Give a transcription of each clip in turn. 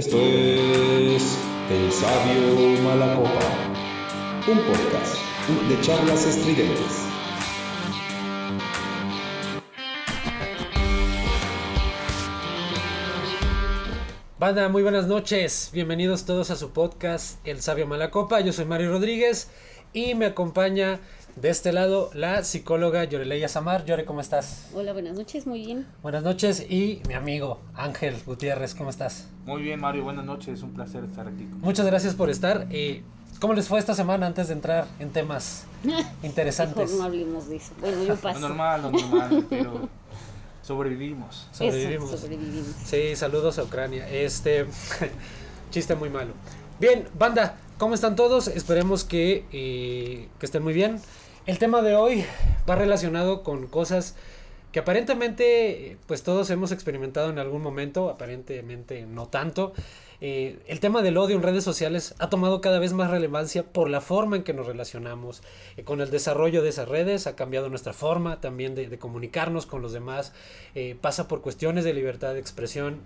Esto es El Sabio Malacopa, un podcast de charlas estridentes. Banda, muy buenas noches. Bienvenidos todos a su podcast El Sabio Malacopa. Yo soy Mario Rodríguez y me acompaña de este lado la psicóloga Yoreleya Samar. Yore, ¿cómo estás? Hola, buenas noches, muy bien. Buenas noches y mi amigo Ángel Gutiérrez, ¿cómo estás? Muy bien, Mario, buenas noches, es un placer estar aquí. Muchas gracias por estar. Eh, ¿Cómo les fue esta semana antes de entrar en temas interesantes? Mejor no hablemos de eso. Bueno, yo paso. Lo normal, lo normal, pero sobrevivimos. Sobrevivimos. Eso, sobrevivimos. Sí, saludos a Ucrania. Este chiste muy malo. Bien, banda, ¿cómo están todos? Esperemos que, eh, que estén muy bien. El tema de hoy va relacionado con cosas que aparentemente pues todos hemos experimentado en algún momento, aparentemente no tanto. Eh, el tema del odio en redes sociales ha tomado cada vez más relevancia por la forma en que nos relacionamos. Eh, con el desarrollo de esas redes ha cambiado nuestra forma también de, comunicarnos con los demás. Eh, pasa por cuestiones de libertad de expresión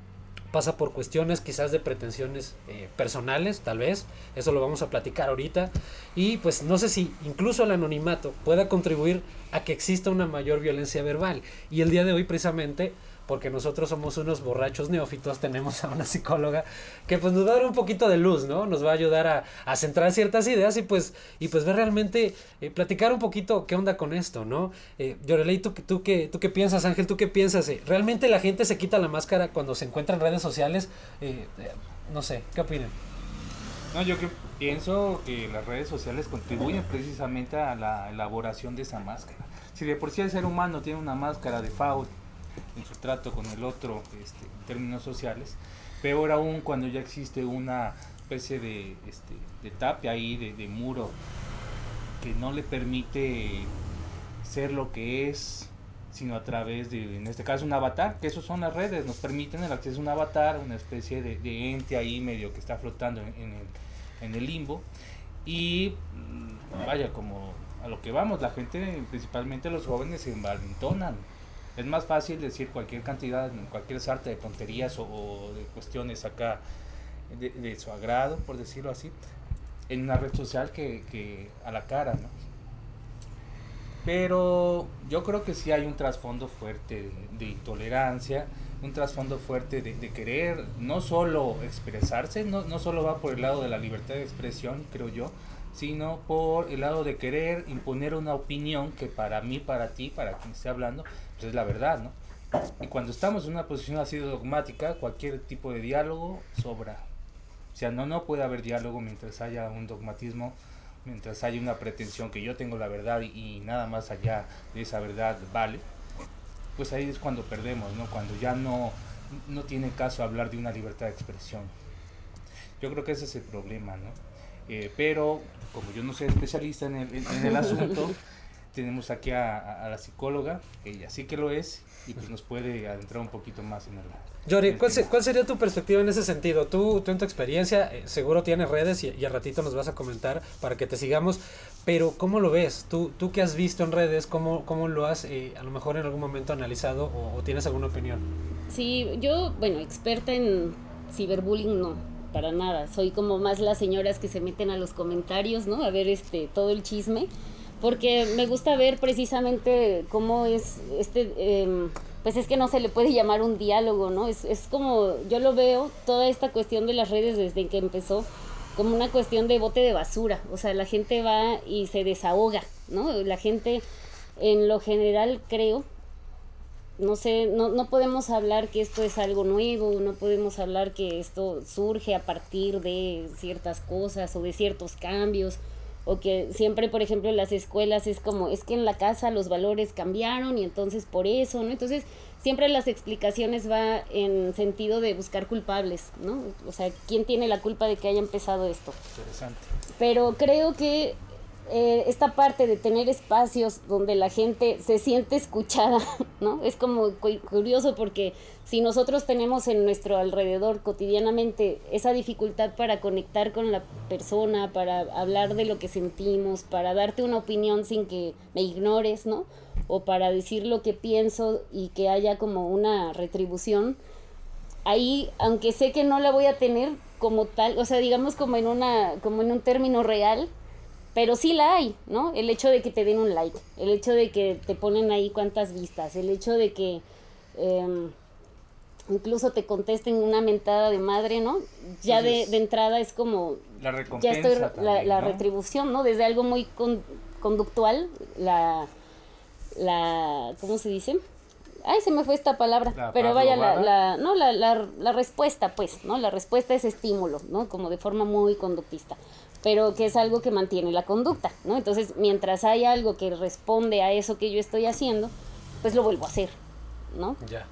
pasa por cuestiones quizás de pretensiones eh, personales, tal vez, eso lo vamos a platicar ahorita, y pues no sé si incluso el anonimato pueda contribuir a que exista una mayor violencia verbal, y el día de hoy precisamente porque nosotros somos unos borrachos neófitos, tenemos a una psicóloga que pues nos va a dar un poquito de luz, ¿no? Nos va a ayudar a, a centrar ciertas ideas y pues, y pues ver realmente, eh, platicar un poquito qué onda con esto, ¿no? Eh, Yorelei, ¿tú, tú, qué, ¿tú qué piensas, Ángel? ¿Tú qué piensas? Eh, ¿Realmente la gente se quita la máscara cuando se encuentra en redes sociales? Eh, eh, no sé, ¿qué opinan? No, yo que pienso que las redes sociales contribuyen precisamente a la elaboración de esa máscara. Si de por sí el ser humano tiene una máscara de Faust en su trato con el otro este, en términos sociales, peor aún cuando ya existe una especie de, este, de ahí, de, muro, que no le permite ser lo que es, sino a través de, en este caso, un avatar, que esos son las redes, nos permiten el acceso a un avatar, una especie de, ente ahí medio que está flotando en, en el, en el limbo. Y mm, vaya, como a lo que vamos, la gente, principalmente los jóvenes, se envalentonan. Es más fácil decir cualquier cantidad, cualquier sarta de tonterías o, de cuestiones acá de, de, su agrado, por decirlo así, en una red social que, que a la cara, ¿no? Pero yo creo que sí hay un trasfondo fuerte de, de intolerancia, un trasfondo fuerte de, de, querer no solo expresarse, no, no solo va por el lado de la libertad de expresión, creo yo, sino por el lado de querer imponer una opinión que para mí, para ti, para quien esté hablando, pues es la verdad, ¿no? Y cuando estamos en una posición así dogmática, cualquier tipo de diálogo sobra. O sea, no, no puede haber diálogo mientras haya un dogmatismo, mientras haya una pretensión que yo tengo la verdad y, y nada más allá de esa verdad vale. Pues ahí es cuando perdemos, ¿no? Cuando ya no, no tiene caso hablar de una libertad de expresión. Yo creo que ese es el problema, ¿no? Eh, pero como yo no soy especialista en el, en el asunto, tenemos aquí a, a, la psicóloga, ella sí que lo es, y pues nos puede adentrar un poquito más en el... Yori, ¿cuál, se, ¿cuál, sería tu perspectiva en ese sentido? Tú, tú en tu experiencia, eh, seguro tienes redes y, y, al ratito nos vas a comentar para que te sigamos, pero ¿cómo lo ves? ¿Tú, tú qué has visto en redes? ¿Cómo, cómo lo has eh, a lo mejor en algún momento analizado o, o tienes alguna opinión? Sí, yo, bueno, experta en ciberbullying no, para nada. Soy como más las señoras que se meten a los comentarios, ¿no? A ver este todo el chisme, porque me gusta ver precisamente cómo es este eh, pues es que no se le puede llamar un diálogo, ¿no? Es, es como yo lo veo toda esta cuestión de las redes desde que empezó como una cuestión de bote de basura, o sea, la gente va y se desahoga, ¿no? La gente en lo general creo no sé, no, no podemos hablar que esto es algo nuevo, no podemos hablar que esto surge a partir de ciertas cosas o de ciertos cambios, o que siempre, por ejemplo, en las escuelas es como, es que en la casa los valores cambiaron y entonces por eso, ¿no? Entonces, siempre las explicaciones va en sentido de buscar culpables, ¿no? O sea, ¿quién tiene la culpa de que haya empezado esto? Interesante. Pero creo que eh, esta parte de tener espacios donde la gente se siente escuchada, ¿no? Es como cu curioso porque si nosotros tenemos en nuestro alrededor cotidianamente esa dificultad para conectar con la persona, para hablar de lo que sentimos, para darte una opinión sin que me ignores, ¿no? O para decir lo que pienso y que haya como una retribución, ahí, aunque sé que no la voy a tener como tal, o sea, digamos como en una, como en un término real, pero sí la hay, ¿no? El hecho de que te den un like, el hecho de que te ponen ahí cuántas vistas, el hecho de que em, incluso te contesten una mentada de madre, ¿no? Ya de, de entrada es como... La Ya recompensa estoy, la, también, la ¿no? retribución, ¿no? Desde algo muy con- conductual, la, la, ¿cómo se dice? Ay, se me fue esta palabra, La pero vaya, la, la, no, la, la, la respuesta, pues, ¿no? La respuesta es estímulo, ¿no? Como de forma muy conductista, pero que es algo que mantiene la conducta, ¿no? Entonces, mientras hay algo que responde a eso que yo estoy haciendo, pues lo vuelvo a hacer, ¿no? Ya.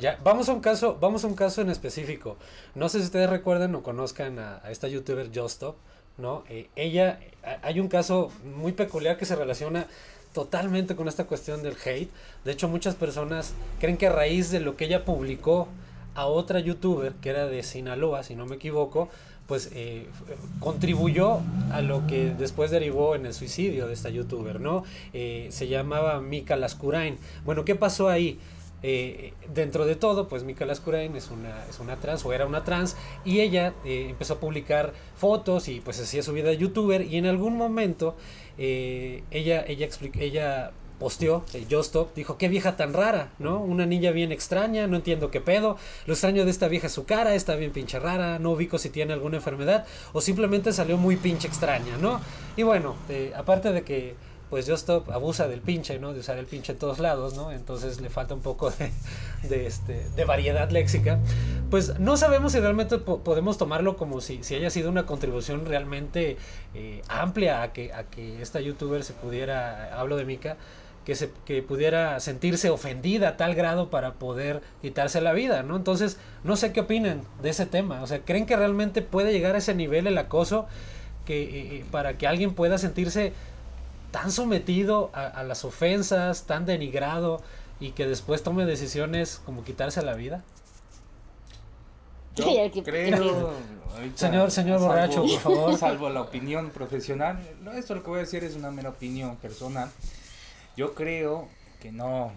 Ya, vamos a un caso, vamos a un caso en específico. No sé si ustedes recuerden o conozcan a, esta youtuber Justop, ¿no? Eh, ella, hay un caso muy peculiar que se relaciona totalmente con esta cuestión del hate. De hecho, muchas personas creen que a raíz de lo que ella publicó a otra youtuber, que era de Sinaloa, si no me equivoco, pues eh, contribuyó a lo que después derivó en el suicidio de esta youtuber, ¿no? Eh, se llamaba Mika Lascurain. Bueno, ¿qué pasó ahí? Eh, dentro de todo, pues Mika Lascurain es una, es una trans o era una trans y ella eh, empezó a publicar fotos y pues hacía su vida de youtuber y en algún momento ella, ella, ella posteó, eh, Justop, dijo, qué vieja tan rara, ¿no? Una niña bien extraña, no entiendo qué pedo, lo extraño de esta vieja es su cara, está bien pinche rara, no ubico si tiene alguna enfermedad o simplemente salió muy pinche extraña, ¿no? Y bueno, eh, aparte de que pues Justop abusa del pinche, ¿no? De usar el pinche en todos lados, ¿no? Entonces le falta un poco de, de, este, variedad léxica. Pues no sabemos si realmente po- podemos tomarlo como si, si haya sido una contribución realmente eh, amplia a que, a que esta youtuber se pudiera, hablo de Mika, que, se, que pudiera sentirse ofendida a tal grado para poder quitarse la vida, ¿no? Entonces, no sé qué opinan de ese tema. O sea, ¿creen que realmente puede llegar a ese nivel el acoso que, eh, eh, para que alguien pueda sentirse tan sometido a, a las ofensas, tan denigrado y que después tome decisiones como quitarse la vida? Yo creo, ahorita, Señor- señor borracho, por favor. Salvo la opinión profesional, no, esto lo que voy a decir es una mera opinión personal. Yo creo que no.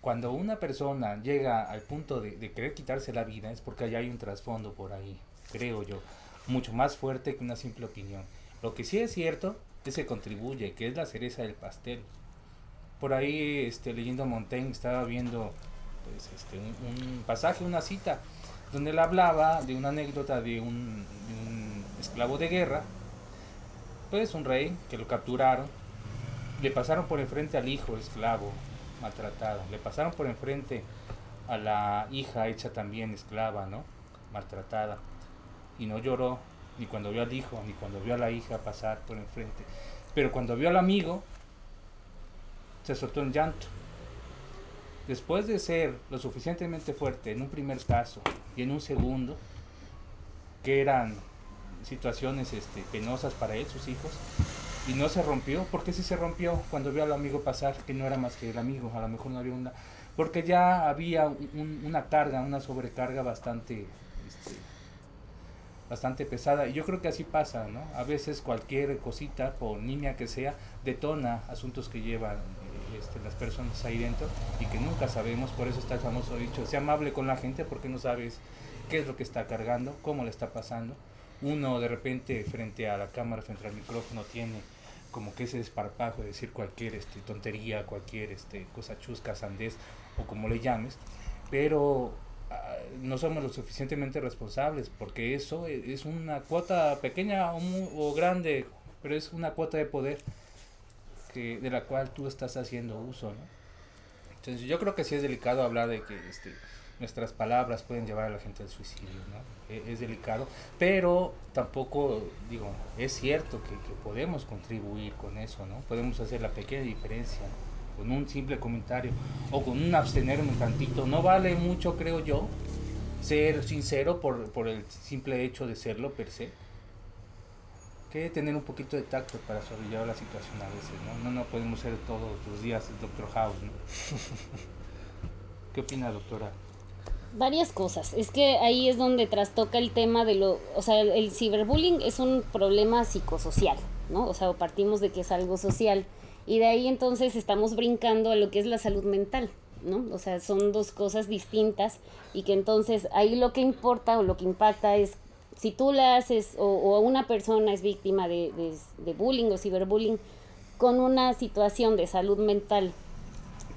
Cuando una persona llega al punto de, de querer quitarse la vida es porque allá hay un trasfondo por ahí, creo yo, mucho más fuerte que una simple opinión. Lo que sí es cierto es que contribuye, que es la cereza del pastel. Por ahí, este, leyendo Montaigne, estaba viendo pues, este, un, un pasaje, una cita, donde él hablaba de una anécdota de un, de un esclavo de guerra, pues un rey que lo capturaron, le pasaron por enfrente al hijo esclavo maltratado, le pasaron por enfrente a la hija hecha también esclava, ¿no? Maltratada, y no lloró ni cuando vio al hijo, ni cuando vio a la hija pasar por enfrente, pero cuando vio al amigo, se soltó en llanto. Después de ser lo suficientemente fuerte en un primer caso y en un segundo, que eran situaciones este, penosas para él, sus hijos, y no se rompió. ¿Por qué sí se rompió cuando vio al amigo pasar, que no era más que el amigo? A lo mejor no había una... Porque ya había un- una carga, una sobrecarga bastante, este, bastante pesada. Y yo creo que así pasa, ¿no? A veces cualquier cosita, por niña que sea, detona asuntos que llevan eh, este, las personas ahí dentro y que nunca sabemos. Por eso está el famoso dicho, sea amable con la gente porque no sabes qué es lo que está cargando, cómo le está pasando. Uno de repente frente a la cámara, frente al micrófono, tiene como que ese desparpajo de decir cualquier este, tontería, cualquier este, cosa chusca, sandez o como le llames, pero ah, no somos lo suficientemente responsables porque eso e- es una cuota pequeña o, grande, pero es una cuota de poder que, de la cual tú estás haciendo uso, ¿no? Entonces yo creo que sí es delicado hablar de que este, nuestras palabras pueden llevar a la gente al suicidio, ¿no? E- Es, delicado, pero tampoco, digo, es cierto que, que podemos contribuir con eso, ¿no? Podemos hacer la pequeña diferencia, ¿no? con un simple comentario o con un abstenerme un tantito. No vale mucho, creo yo, ser sincero por, por el simple hecho de serlo per se. Que tener un poquito de tacto para sobrellevar la situación a veces, ¿no? No, no podemos ser todos los días el Doctor House, ¿no? ¿Qué opina, doctora? Varias cosas. Es que ahí es donde trastoca el tema de lo, o sea, el, el ciberbullying es un problema psicosocial, ¿no? O sea, partimos de que es algo social y de ahí entonces estamos brincando a lo que es la salud mental, ¿no? O sea, son dos cosas distintas y que entonces ahí lo que importa o lo que impacta es si tú la haces o, o una persona es víctima de, de, de bullying o ciberbullying con una situación de salud mental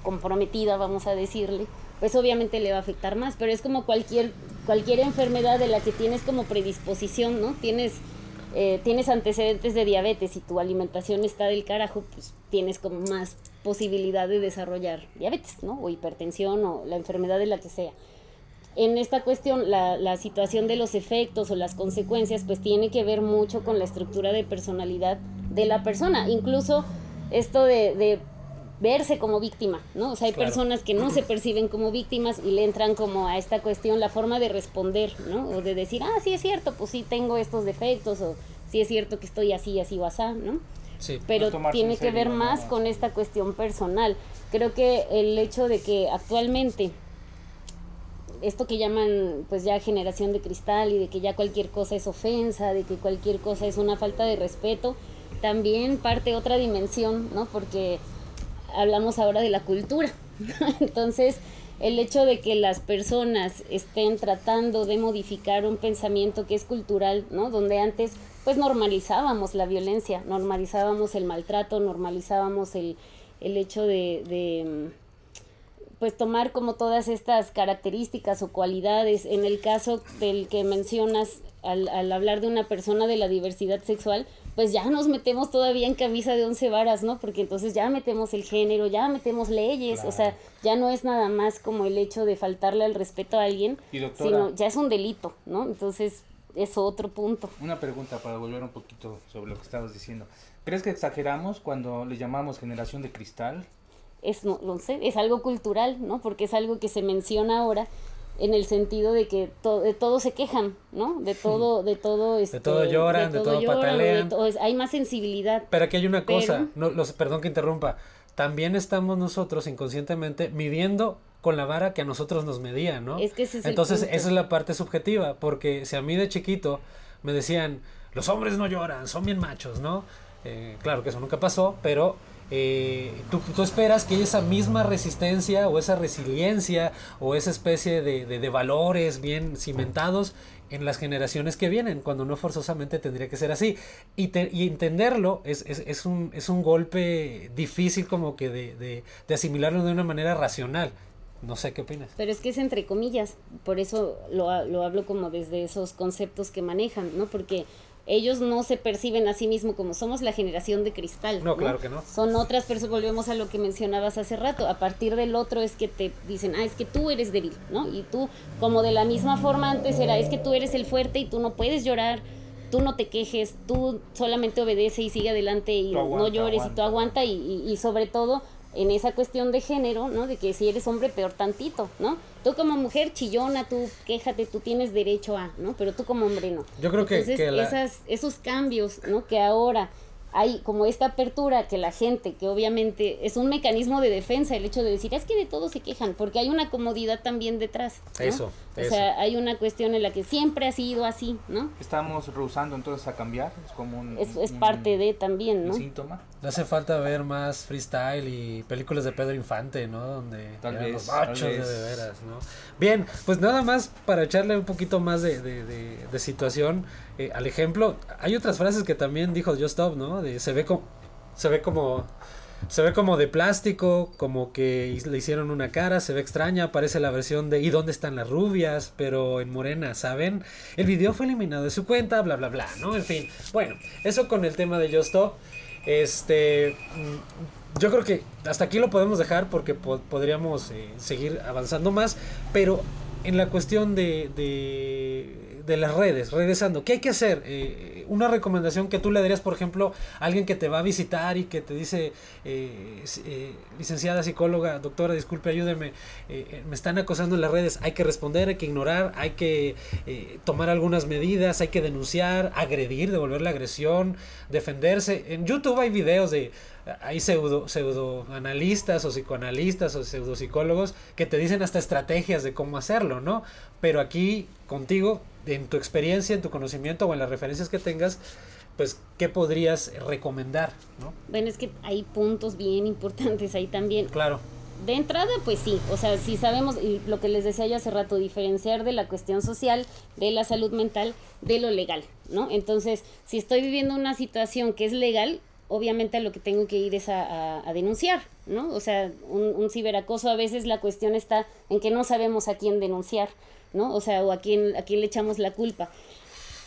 comprometida, vamos a decirle, pues obviamente le va a afectar más, pero es como cualquier, cualquier enfermedad de la que tienes como predisposición, ¿no? Tienes, eh, tienes antecedentes de diabetes y tu alimentación está del carajo, pues tienes como más posibilidad de desarrollar diabetes, ¿no? O hipertensión o la enfermedad de la que sea. En esta cuestión, la, la situación de los efectos o las consecuencias, pues tiene que ver mucho con la estructura de personalidad de la persona. Incluso esto de, de verse como víctima, ¿no? O sea, hay Claro. personas que no se perciben como víctimas y le entran como a esta cuestión la forma de responder, ¿no? O de decir, ah, sí es cierto, pues sí tengo estos defectos, o sí es cierto que estoy así, así o asá, ¿no? Sí. Pero tiene en que ver más con esta cuestión personal. Creo que el hecho de que actualmente esto que llaman pues ya generación de cristal y de que ya cualquier cosa es ofensa, de que cualquier cosa es una falta de respeto, también parte otra dimensión, ¿no? Porque hablamos ahora de la cultura. Entonces, el hecho de que las personas estén tratando de modificar un pensamiento que es cultural, ¿no? Donde antes pues normalizábamos la violencia, normalizábamos el maltrato, normalizábamos el, el hecho de, de, pues tomar como todas estas características o cualidades. En el caso del que mencionas al, al hablar de una persona de la diversidad sexual, pues ya nos metemos todavía en camisa de once varas, ¿no? Porque entonces ya metemos el género, ya metemos leyes, o sea, ya no es nada más como el hecho de faltarle al respeto a alguien, sino ya es un delito, ¿no? Entonces, es otro punto. Una pregunta para volver un poquito sobre lo que estabas diciendo. ¿Crees que exageramos cuando le llamamos generación de cristal? es, no, no sé, es algo cultural, ¿no? Porque es algo que se menciona ahora en el sentido de que to- de todo se quejan, ¿no? De todo, de todo, este, todo lloran, de todo lloran, o patalean. hay más sensibilidad. Pero aquí hay una Pero- cosa, no, los, perdón que interrumpa, también estamos nosotros inconscientemente midiendo con la vara que a nosotros nos medían, ¿no? Es que ese es el Entonces punto. esa es la parte subjetiva, porque si a mí de chiquito me decían, los hombres no lloran, son bien machos, ¿no? Eh, claro que eso nunca pasó, pero eh, tú, esperas que esa misma resistencia o esa resiliencia o esa especie de, valores bien cimentados en las generaciones que vienen, cuando no forzosamente tendría que ser así. Y, te- y entenderlo es, es, es un, es un golpe difícil como que de, de, asimilarlo de una manera racional. No sé qué opinas. Pero es que es entre comillas, por eso lo, lo hablo como desde esos conceptos que manejan, ¿no? Porque ellos no se perciben a sí mismos como somos la generación de cristal. No, claro que no. Son otras personas, volvemos a lo que mencionabas hace rato, a partir del otro es que te dicen, ah, es que tú eres débil, ¿no? Y tú, como de la misma forma antes era, es que tú eres el fuerte y tú no puedes llorar, tú no te quejes, tú solamente obedece y sigue adelante y no aguanta, llores y tú aguanta y, y- y sobre todo en esa cuestión de género, ¿no? De que si eres hombre, peor tantito, ¿no? Tú como mujer chillona, tú quéjate, tú tienes derecho a, ¿no? Pero tú como hombre no. Yo creo que- Entonces, que la- esas, esos cambios, ¿no? Que ahora hay como esta apertura que la gente, que obviamente es un mecanismo de defensa, el hecho de decir, es que de todo se quejan, porque hay una comodidad también detrás. ¿no? Eso, O eso. sea, hay una cuestión en la que siempre ha sido así, ¿no? Estamos rehusando entonces a cambiar. Es como un, Es, es un- parte de también, un ¿no? síntoma. Le hace falta ver más freestyle y películas de Pedro Infante, ¿no? Donde Tal eran vez, los tal machos de, vez. de veras, ¿no? Bien, pues nada más para echarle un poquito más de, de- de- de situación eh, al ejemplo. Hay otras frases que también dijo Just ¿no? De se ve como se ve como se ve como de plástico, como que le hicieron una cara, se ve extraña, parece la versión de ¿y dónde están las rubias? Pero en morena, ¿saben? El video fue eliminado de su cuenta, bla, bla, bla, ¿no? En fin, bueno, eso con el tema de Just Stop. Este, mm, yo creo que hasta aquí lo podemos dejar porque po- podríamos eh, seguir avanzando más, pero en la cuestión de, de las redes, regresando, ¿qué hay que hacer? Eh, una recomendación que tú le darías, por ejemplo, a alguien que te va a visitar y que te dice, eh, eh, licenciada psicóloga, doctora, disculpe, ayúdeme, eh, eh, me están acosando en las redes, hay que responder, hay que ignorar, hay que eh, tomar algunas medidas, hay que denunciar, agredir, devolver la agresión, defenderse. En YouTube hay videos de hay pseudo, pseudo analistas o psicoanalistas o pseudo psicólogos que te dicen hasta estrategias de cómo hacerlo, ¿no? Pero aquí contigo, en tu experiencia, en tu conocimiento o en las referencias que tengas, pues, ¿qué podrías recomendar, ¿no? Bueno, es que hay puntos bien importantes ahí también. Claro, de entrada, pues sí, o sea, si sabemos, y lo que les decía yo hace rato, diferenciar de la cuestión social, de la salud mental, de lo legal, ¿no? Entonces, si estoy viviendo una situación que es legal, obviamente lo que tengo que ir es a, denunciar, ¿no? O sea, un, un, ciberacoso a veces la cuestión está en que no sabemos a quién denunciar, ¿no? O sea, o a quién, a quién le echamos la culpa.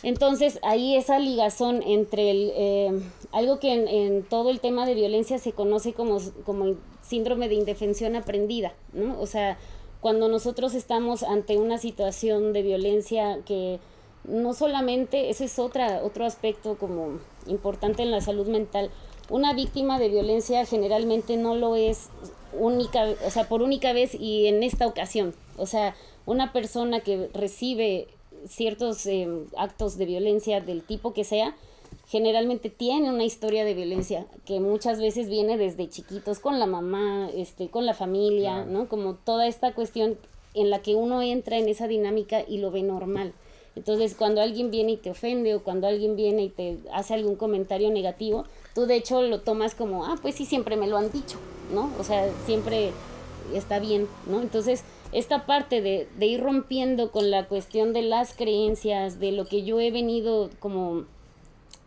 Entonces, ahí esa ligazón entre el, eh, algo que en, todo el tema de violencia se conoce como, como síndrome de indefensión aprendida, ¿no? O sea, cuando nosotros estamos ante una situación de violencia que no solamente, ese es otra, otro aspecto como importante en la salud mental. Una víctima de violencia generalmente no lo es única, o sea, por única vez y en esta ocasión. O sea, una persona que recibe ciertos em, actos de violencia del tipo que sea, generalmente tiene una historia de violencia que muchas veces viene desde chiquitos con la mamá, este, con la familia, ¿no? Como toda esta cuestión en la que uno entra en esa dinámica y lo ve normal. Entonces, cuando alguien viene y te ofende o cuando alguien viene y te hace algún comentario negativo, tú de hecho lo tomas como, ah, pues sí, siempre me lo han dicho, ¿no? O sea, siempre está bien, ¿no? Entonces, esta parte de, de ir rompiendo con la cuestión de las creencias, de lo que yo he venido como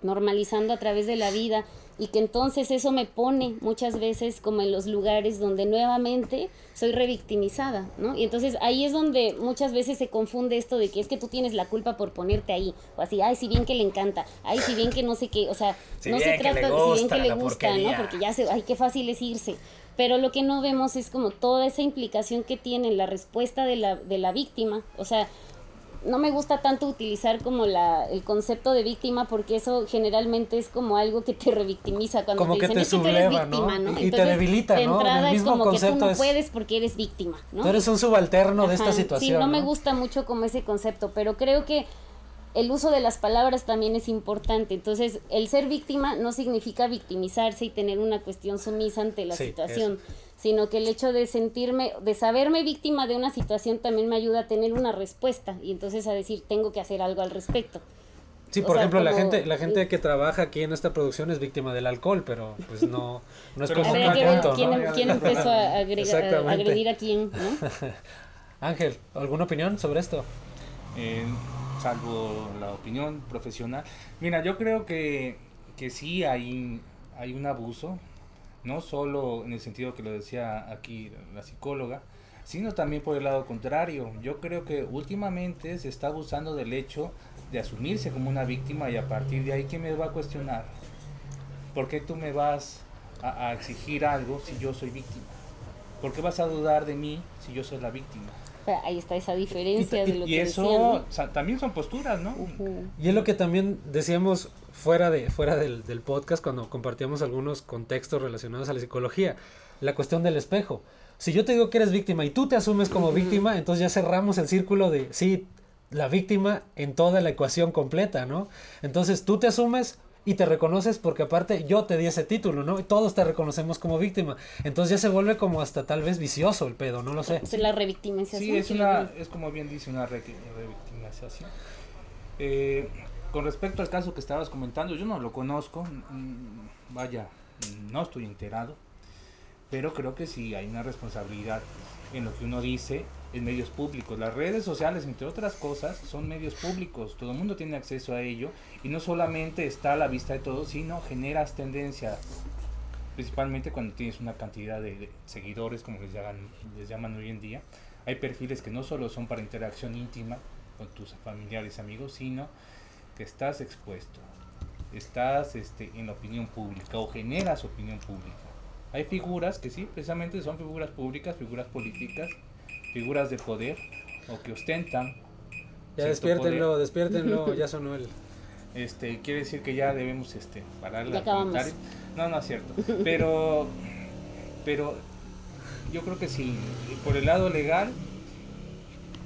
normalizando a través de la vida, y que entonces eso me pone muchas veces como en los lugares donde nuevamente soy revictimizada, ¿no? Y entonces ahí es donde muchas veces se confunde esto de que es que tú tienes la culpa por ponerte ahí, o así, ay, si bien que le encanta, ay, si bien que no sé qué, o sea, no se trata, de si bien que le gusta, ¿no? Porque ya se, ay, qué fácil es irse. Pero lo que no vemos es como toda esa implicación que tiene la respuesta de la, de la víctima, o sea, no me gusta tanto utilizar como la, el concepto de víctima porque eso generalmente es como algo que te revictimiza cuando como te dicen es que tú eres víctima, ¿no? Y te debilita, de ¿no? entrada es como que tú no puedes porque eres víctima, ¿no? Tú eres un subalterno de esta situación. Sí, no, me gusta mucho como ese concepto, pero creo que el uso de las palabras también es importante. Entonces, el ser víctima no significa victimizarse y tener una cuestión sumisa ante la situación sino que el hecho de sentirme, de saberme víctima de una situación también me ayuda a tener una respuesta y entonces a decir, tengo que hacer algo al respecto. Sí, por ejemplo, la gente la gente que trabaja aquí en esta producción es víctima del alcohol, pero pues no, no es como un ¿quién, ¿quién, empezó a, agredir a quién? Ángel, ¿alguna opinión sobre esto? Eh, salvo la opinión profesional. Mira, yo creo que, que sí hay, hay un abuso no solo en el sentido que lo decía aquí la psicóloga, sino también por el lado contrario. Yo creo que últimamente se está abusando del hecho de asumirse como una víctima y a partir de ahí, ¿quién me va a cuestionar? ¿Por qué tú me vas a, exigir algo si yo soy víctima? ¿Por qué vas a dudar de mí si yo soy la víctima? Ahí está esa diferencia de lo y eso también son posturas, ¿no? Y es lo que también decíamos fuera, de, fuera del, podcast cuando compartíamos algunos contextos relacionados a la psicología. La cuestión del espejo. Si yo te digo que eres víctima y tú te asumes como víctima, entonces ya cerramos el círculo de, sí, la víctima en toda la ecuación completa, ¿no? Entonces tú te asumes y te reconoces porque aparte yo te di ese título, ¿no? Y todos te reconocemos como víctima. Entonces ya se vuelve como hasta tal vez vicioso el pedo, no lo sé. Es la revictimización. Sí, es, una, es como bien dice, una revictimización. Eh, con respecto al caso que estabas comentando, yo no lo conozco, vaya, no estoy enterado, pero creo que sí hay una responsabilidad en lo que uno dice en medios públicos. Las redes sociales, entre otras cosas, son medios públicos, todo el mundo tiene acceso a ello y no solamente está a la vista de todos, sino generas tendencia, principalmente cuando tienes una cantidad de, seguidores, como les llaman, hoy en día. Hay perfiles que no solo son para interacción íntima con tus familiares, amigos, sino que estás expuesto, estás este, en la opinión pública o generas opinión pública. Hay figuras que sí, precisamente son figuras públicas, figuras políticas, figuras de poder o que ostentan. Ya despiértenlo, despiértenlo, ya sonó el. Este, quiere decir que ya debemos este, parar la. No, no es cierto. Pero, pero yo creo que sí, por el lado legal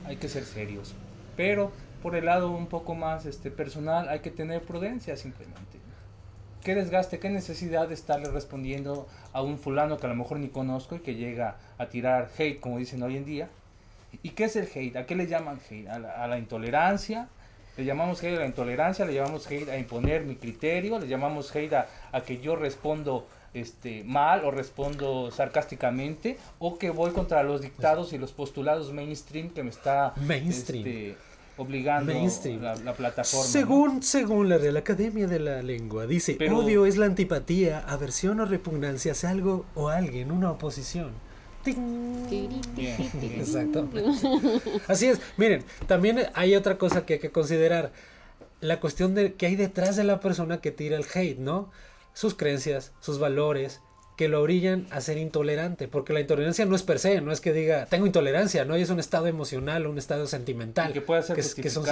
hay que ser serios. Pero por el lado un poco más este, personal, hay que tener prudencia simplemente. ¿Qué desgaste, qué necesidad de estarle respondiendo a un fulano que a lo mejor ni conozco y que llega a tirar hate, como dicen hoy en día? ¿Y qué es el hate? ¿A qué le llaman hate? ¿A la, intolerancia? Le llamamos hate a la intolerancia, le llamamos hate a imponer mi criterio, le llamamos hate a, a que yo respondo este, mal o respondo sarcásticamente o que voy contra los dictados y los postulados mainstream que me está Mainstream. este, obligando Mainstream. La, la plataforma. ¿no? Según, según la Real Academia de la Lengua, dice, Pero- odio es la antipatía, aversión o repugnancia hacia algo o alguien, una oposición. Bien. Exacto. Así es. Miren, también hay otra cosa que hay que considerar. La cuestión de que hay detrás de la persona que tira el hate, ¿no? Sus creencias, sus valores, que lo orillan a ser intolerante. Porque la intolerancia no es per se, no es que diga, tengo intolerancia, ¿no? Y es un estado emocional, un estado sentimental. Y que puede ser es- que son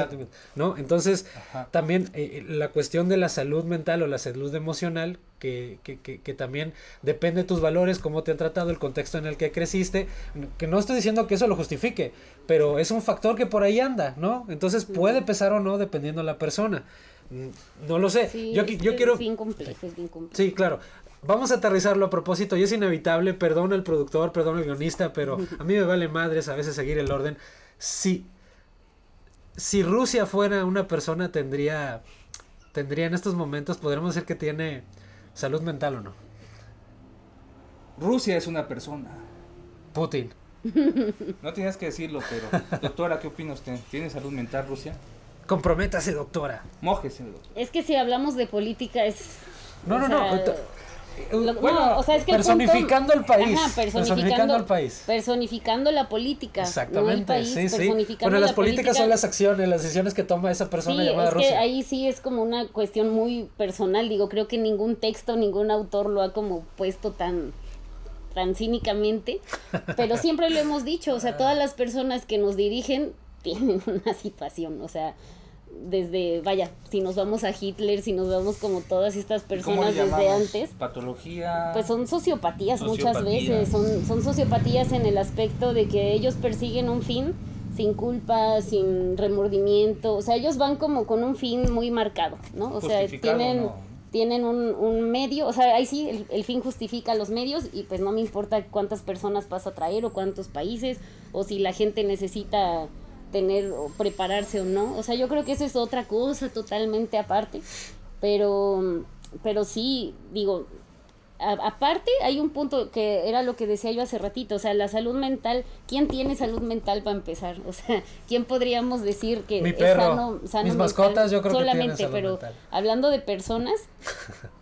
¿no? Entonces, Ajá. también eh, la cuestión de la salud mental o la salud emocional, que, que, que, que también depende de tus valores, cómo te han tratado, el contexto en el que creciste, que no estoy diciendo que eso lo justifique, pero es un factor que por ahí anda, ¿no? Entonces puede pesar o no dependiendo de la persona. Mm, No lo sé. Sí, yo, es qui- yo que quiero... Es bien complejo, es bien complejo. Sí, claro. Vamos a aterrizarlo a propósito, y es inevitable, perdón el productor, perdón el guionista, pero a mí me vale madres a veces seguir el orden. Si, si Rusia fuera una persona, tendría, tendría en estos momentos, podríamos decir que tiene salud mental o no. Rusia es una persona. Putin. No tienes que decirlo, pero doctora, ¿qué opina usted? ¿Tiene salud mental Rusia? Comprométase, doctora. Mójese, doctor. Es que si hablamos de política es... No, no, sea, no. Lo- bueno, no, o sea, es que el personificando punto- el país. Ajá, personificando al país. Personificando la política. Exactamente, no el país, sí, sí. Bueno, las la políticas política. son las acciones, las decisiones que toma esa persona Sí, llamada es que Rusia. ahí sí es como una cuestión muy personal. Digo, creo que ningún texto, ningún autor lo ha como puesto tan tan cínicamente, pero siempre lo hemos dicho, o sea, todas las personas que nos dirigen tienen una situación, o sea, desde, vaya, si nos vamos a Hitler, si nos vamos como todas estas ¿Cómo le personas desde antes, Patología. pues son sociopatías, muchas veces, son, son sociopatías en el aspecto de que ellos persiguen un fin sin culpa, sin remordimiento, o sea, ellos van como con un fin muy marcado, ¿no? O sea, tienen, ¿no? tienen un, un medio, o sea, ahí sí, el, el fin justifica los medios y pues no me importa cuántas personas vas a traer o cuántos países, o si la gente necesita tener o prepararse o no, o sea, yo creo que eso es otra cosa totalmente aparte, pero, pero sí, digo, a- aparte hay un punto que era lo que decía yo hace ratito, o sea, la salud mental, ¿quién tiene salud mental para empezar? O sea, ¿quién podríamos decir que Mi es perro, sano, sano mis mental? mascotas, yo creo que tienen Solamente, salud pero mental. hablando de personas,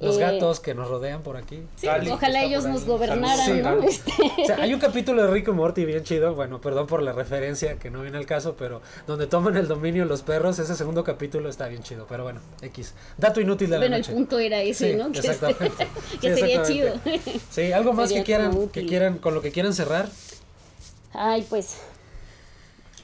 Los eh, gatos que nos rodean por aquí. sí, ojalá ellos nos gobernaran, Sí, ¿no? Este, O sea, hay un capítulo de Rico y Morty bien chido, bueno, perdón por la referencia que no viene al caso, pero donde toman el dominio los perros, ese segundo capítulo está bien chido, pero bueno, X. Dato inútil de la bueno, el punto era ese, Sí, ¿no? Que, este- exactamente. que Sí, sería chido. Sí, algo más Sería que quieran, que quieran, con lo que quieran cerrar. Ay, pues,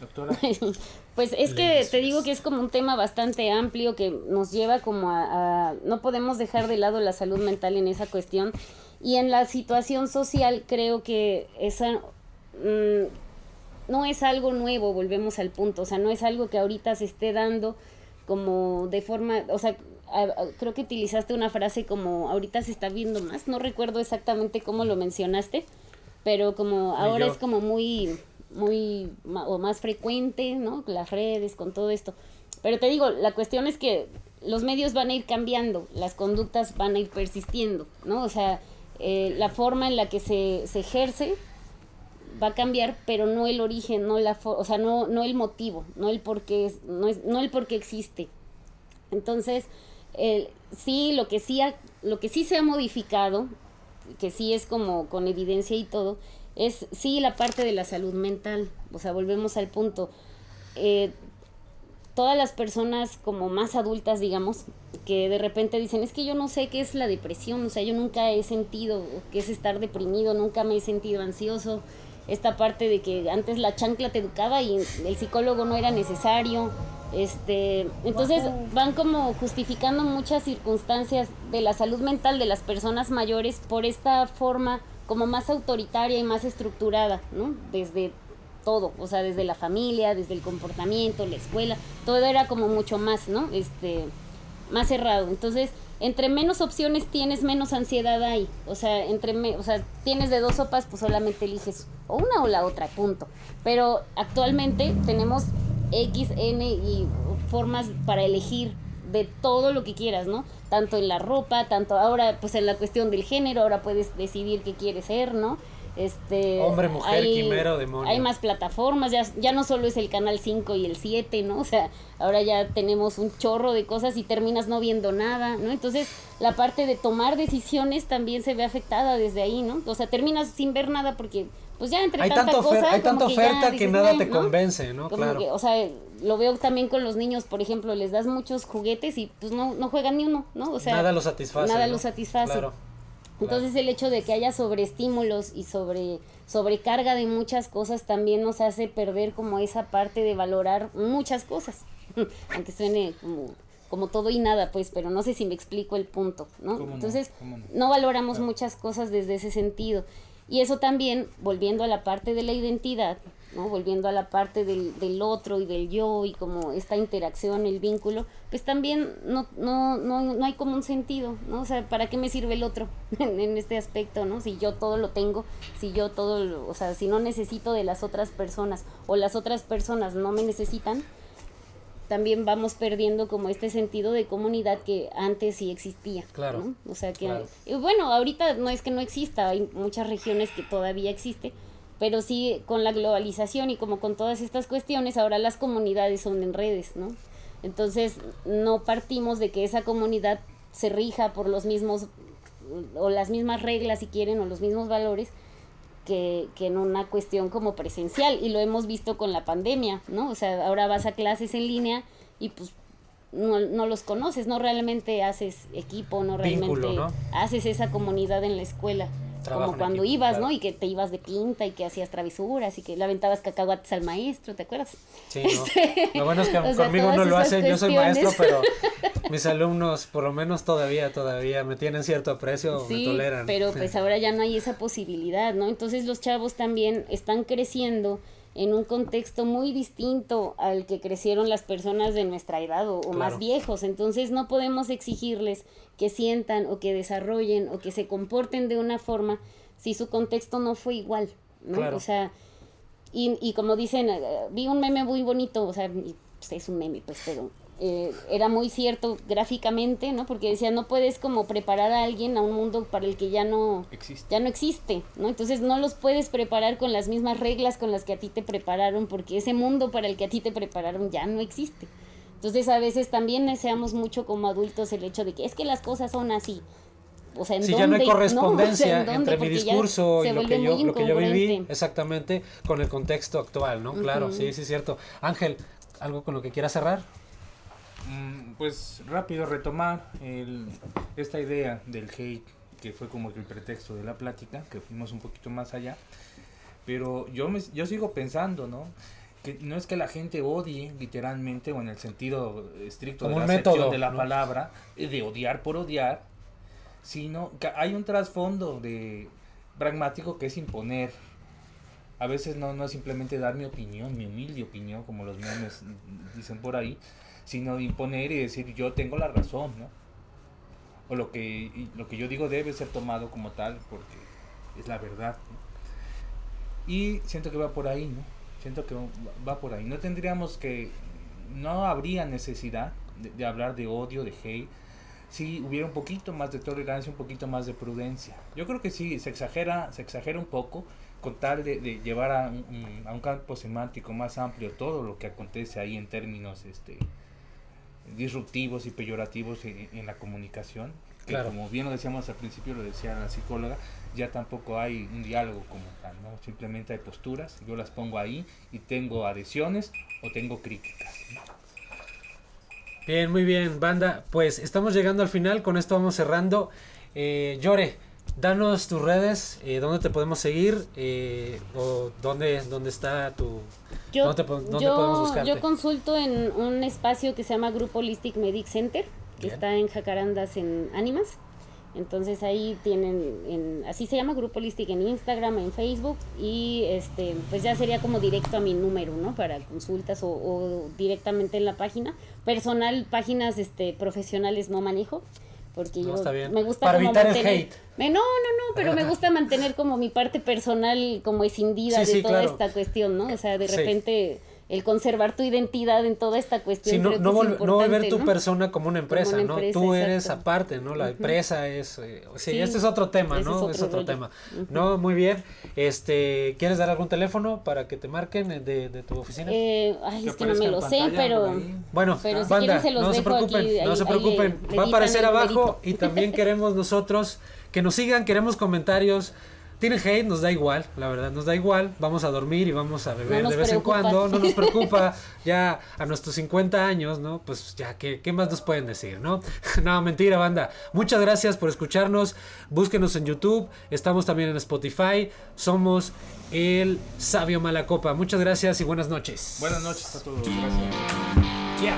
Doctora. Pues es que te digo que es como un tema bastante amplio que nos lleva como a, a- no podemos dejar de lado la salud mental en esa cuestión. Y en la situación social creo que esa mm, no es algo nuevo, volvemos al punto, o sea, no es algo que ahorita se esté dando como de forma, o sea, a- a- creo que utilizaste una frase como ahorita se está viendo más, no recuerdo exactamente cómo lo mencionaste, pero como ahora es como muy muy o más frecuente, ¿no? Las redes con todo esto. Pero te digo, la cuestión es que los medios van a ir cambiando, las conductas van a ir persistiendo, ¿no? O sea, eh, la forma en la que se, se ejerce va a cambiar, pero no el origen, no la o sea, no, no el motivo, no el por qué no es, no el por existe. Entonces, eh, sí, lo que sí, ha- lo que sí se ha modificado, que sí es como con evidencia y todo, es sí la parte de la salud mental. O sea, volvemos al punto. Eh, todas las personas como más adultas, digamos, que de repente dicen, es que yo no sé qué es la depresión, o sea, yo nunca he sentido qué es estar deprimido, nunca me he sentido ansioso. Esta parte de que antes la chancla te educaba y el psicólogo no era necesario. Este, entonces van como justificando muchas circunstancias de la salud mental de las personas mayores por esta forma como más autoritaria y más estructurada, ¿no? Desde todo, o sea, desde la familia, desde el comportamiento, la escuela, todo era como mucho más, ¿no? Este, más cerrado. Entonces, entre menos opciones tienes, menos ansiedad hay. O sea, entre me- o sea, tienes de dos sopas, pues solamente eliges o una o la otra, punto. Pero actualmente tenemos X, N y formas para elegir de todo lo que quieras, ¿no? Tanto en la ropa, tanto ahora pues en la cuestión del género, ahora puedes decidir qué quieres ser, ¿no? Este, Hombre, mujer, quimera o demonio. Hay más plataformas, ya, ya no solo es el canal 5 y el 7, ¿no? O sea, ahora ya tenemos un chorro de cosas y terminas no viendo nada, ¿no? Entonces, la parte de tomar decisiones también se ve afectada desde ahí, ¿no? O sea, terminas sin ver nada porque pues ya entre hay tanta tanta cosa, oferta, hay como tanta que ya oferta que dices, nada te ¿no? convence, ¿no? Como Claro. que, o sea, lo veo también con los niños, por ejemplo, les das muchos juguetes y pues no, no juegan ni uno, ¿no? O sea, nada lo satisface. nada ¿no? lo satisface. Claro. Entonces el hecho de que haya sobreestímulos y sobre sobrecarga de muchas cosas también nos hace perder como esa parte de valorar muchas cosas. Aunque suene como, como todo y nada, pues, pero no sé si me explico el punto, ¿no? ¿Cómo no? Entonces ¿Cómo no? no valoramos Claro. muchas cosas desde ese sentido. Y eso también, volviendo a la parte de la identidad, ¿no? volviendo a la parte del, del otro y del yo y como esta interacción, el vínculo, pues también no, no, no, no hay como un sentido, ¿no? O sea, ¿para qué me sirve el otro en, este aspecto, ¿no? Si yo todo lo tengo, si yo todo, o sea, si no necesito de las otras personas o las otras personas no me necesitan, también vamos perdiendo como este sentido de comunidad que antes sí existía. Claro, ¿no? O sea que, claro. bueno, ahorita no es que no exista, hay muchas regiones que todavía existe, pero sí con la globalización y como con todas estas cuestiones, ahora las comunidades son en redes, ¿no? Entonces no partimos de que esa comunidad se rija por los mismos o las mismas reglas si quieren o los mismos valores que, que en una cuestión como presencial y lo hemos visto con la pandemia, ¿no? O sea, ahora vas a clases en línea y pues no, no los conoces, no realmente haces equipo, no realmente Vínculo, ¿no? haces esa comunidad en la escuela. Trabajo como cuando equipo, ibas, claro. ¿no? Y que te ibas de pinta y que hacías travesuras y que le aventabas cacahuates al maestro, ¿te acuerdas? Sí, ¿no? Lo bueno es que O sea, conmigo no lo hacen, yo soy maestro, pero mis alumnos por lo menos todavía, todavía me tienen cierto aprecio, me Sí, toleran. pero pues ahora ya no hay esa posibilidad, ¿no? Entonces los chavos también están creciendo en un contexto muy distinto al que crecieron las personas de nuestra edad o, o Claro. más viejos. Entonces no podemos exigirles que sientan o que desarrollen o que se comporten de una forma si su contexto no fue igual, ¿no? Claro. O sea, y, y como dicen, eh, vi un meme muy bonito, o sea, y, pues, es un meme, pues, pero eh, era muy cierto gráficamente, ¿no? Porque decía, no puedes como preparar a alguien a un mundo para el que ya no, Existe. ya no existe, ¿no? Entonces no los puedes preparar con las mismas reglas con las que a ti te prepararon, porque ese mundo para el que a ti te prepararon ya no existe. Entonces a veces también deseamos mucho como adultos el hecho de que es que las cosas son así. O sea, ¿en Sí, ya no hay dónde? correspondencia ¿en dónde? entre mi discurso y lo que, yo, lo que yo viví exactamente con el contexto actual, ¿no? Claro, sí, sí, es cierto. Ángel, ¿algo con lo que quieras cerrar? Mm, Pues rápido retomar el, esta idea del hate, que fue como que el pretexto de la plática, que fuimos un poquito más allá. Pero yo, me, yo sigo pensando, ¿no? Que no es que la gente odie literalmente o en el sentido estricto Como de la método, de la ¿no? palabra, eh, de odiar por odiar, sino que hay un trasfondo de pragmático que es imponer. A veces no, no es simplemente dar mi opinión, mi humilde opinión, como los memes dicen por ahí, sino imponer y decir yo tengo la razón, ¿no? O lo que, lo que yo digo debe ser tomado como tal porque es la verdad. ¿no? Y siento que va por ahí, ¿no? Siento que va por ahí. No tendríamos que, no habría necesidad de, de hablar de odio, de hate, si hubiera un poquito más de tolerancia, un poquito más de prudencia. Yo creo que sí, se exagera, se exagera un poco con tal de, de llevar a un- a un campo semántico más amplio todo lo que acontece ahí en términos este, disruptivos y peyorativos en, en la comunicación. Que Claro. como bien lo decíamos al principio, lo decía la psicóloga, ya tampoco hay un diálogo como tal, ¿no? Simplemente hay posturas, yo las pongo ahí y tengo adhesiones o tengo críticas. Bien, muy bien, banda. Pues estamos llegando al final, con esto vamos cerrando. Eh, Llore, danos tus redes, eh, dónde te podemos seguir eh, o dónde, dónde está tu... Yo, ¿Dónde, te po- dónde yo- podemos buscarte? yo consulto en un espacio que se llama Grupo Holistic Medic Center, que Bien. está en Jacarandas, en Ánimas. Entonces ahí tienen, en, así se llama Grupo Holistic en Instagram, en Facebook y este, pues ya sería como directo a mi número, ¿no? Para consultas o, o directamente en la página. Personal, páginas este, profesionales no manejo. Porque No, yo está bien. me gusta Para como evitar el mantener- hate. Me- no, no, no, pero me gusta mantener como mi parte personal como escindida Sí, de sí, toda claro. esta cuestión, ¿no? O sea, de Sí. El conservar tu identidad en toda esta cuestión. Sí, no, creo no, que es vol- no volver tu ¿no? persona como una empresa, una ¿no? empresa, Tú eres exacto. aparte, ¿no? La empresa es... eh, sí, Sí, este es otro tema, ¿no? es Es otro otro, rollo. tema. Ujú. No, muy bien. Este, ¿quieres dar algún teléfono para que te marquen eh, de, de tu oficina? Eh, ay, es que no me lo sé, pantalla pero... por ahí. Bueno, Pero si banda, quieren se los no se dejo preocupen, aquí, no ahí- se ahí preocupen, le- le va a aparecer abajo y también queremos nosotros que nos sigan, queremos comentarios. Tienen hate, nos da igual, la verdad, nos da igual. Vamos a dormir y vamos a beber de vez preocupa. en cuando, no nos preocupa. Ya a nuestros 50 años, ¿no? Pues ya, ¿qué, qué más nos pueden decir, no? no, mentira, banda. Muchas gracias por escucharnos. Búsquenos en YouTube, estamos también en Spotify. Somos el Sabio Malacopa. Muchas gracias y buenas noches. Buenas noches a todos, gracias. Yeah.